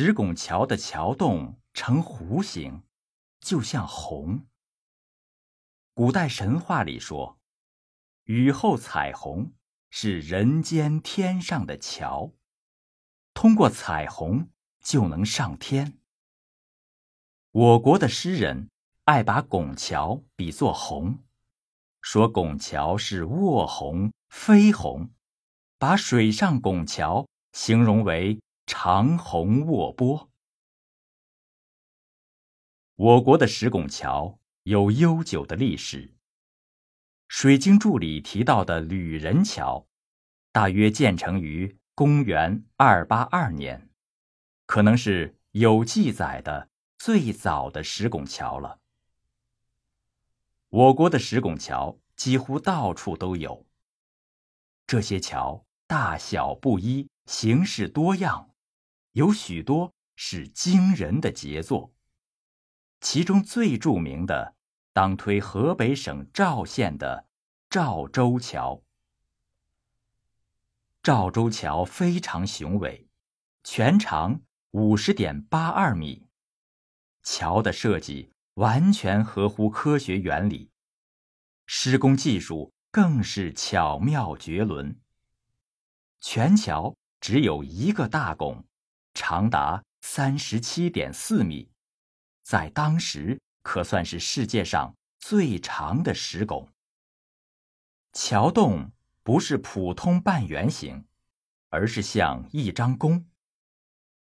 石拱桥的桥洞呈弧形，就像虹。古代神话里说，雨后彩虹是人间天上的桥，通过彩虹就能上天。我国的诗人爱把拱桥比作虹，说拱桥是卧虹飞虹，把水上拱桥形容为长虹卧波。我国的石拱桥。有悠久的历史。《水经注》里提到的吕仁桥，大约建成于公元二八二年，可能是有记载的最早的石拱桥了。我国的石拱桥几乎到处都有，这些桥大小不一，形式多样，有许多是惊人的杰作。其中最著名的。当推河北省赵县的赵州桥。赵州桥非常雄伟，全长五十点八二米，桥的设计完全合乎科学原理，施工技术更是巧妙绝伦。全桥只有一个大拱，长达三十七点四米，在当时。可算是世界上最长的石拱。桥洞不是普通半圆形，而是像一张弓，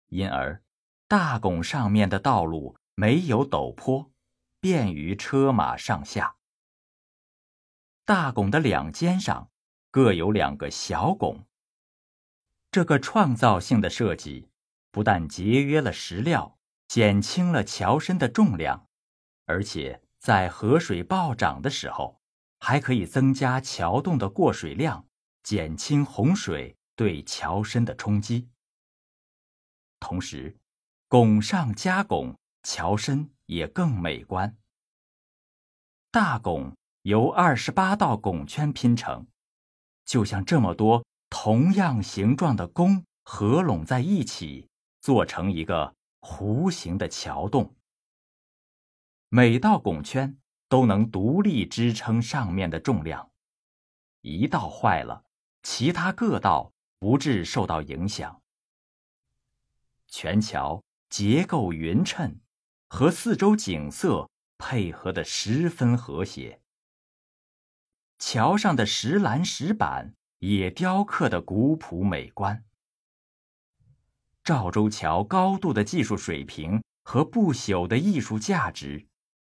因而大拱上面的道路没有陡坡，便于车马上下。大拱的两肩上各有两个小拱。这个创造性的设计，不但节约了石料，减轻了桥身的重量。而且在河水暴涨的时候，还可以增加桥洞的过水量，减轻洪水对桥身的冲击。同时，拱上加拱，桥身也更美观。大拱由二十八道拱圈拼成，就像这么多同样形状的弓合拢在一起，做成一个弧形的桥洞。每道拱圈都能独立支撑上面的重量，一道坏了，其他各道不致受到影响。全桥结构匀称，和四周景色配合的十分和谐。桥上的石栏石板也雕刻的古朴美观。赵州桥高度的技术水平和不朽的艺术价值。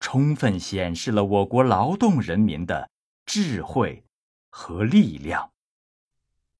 充分显示了我国劳动人民的智慧和力量。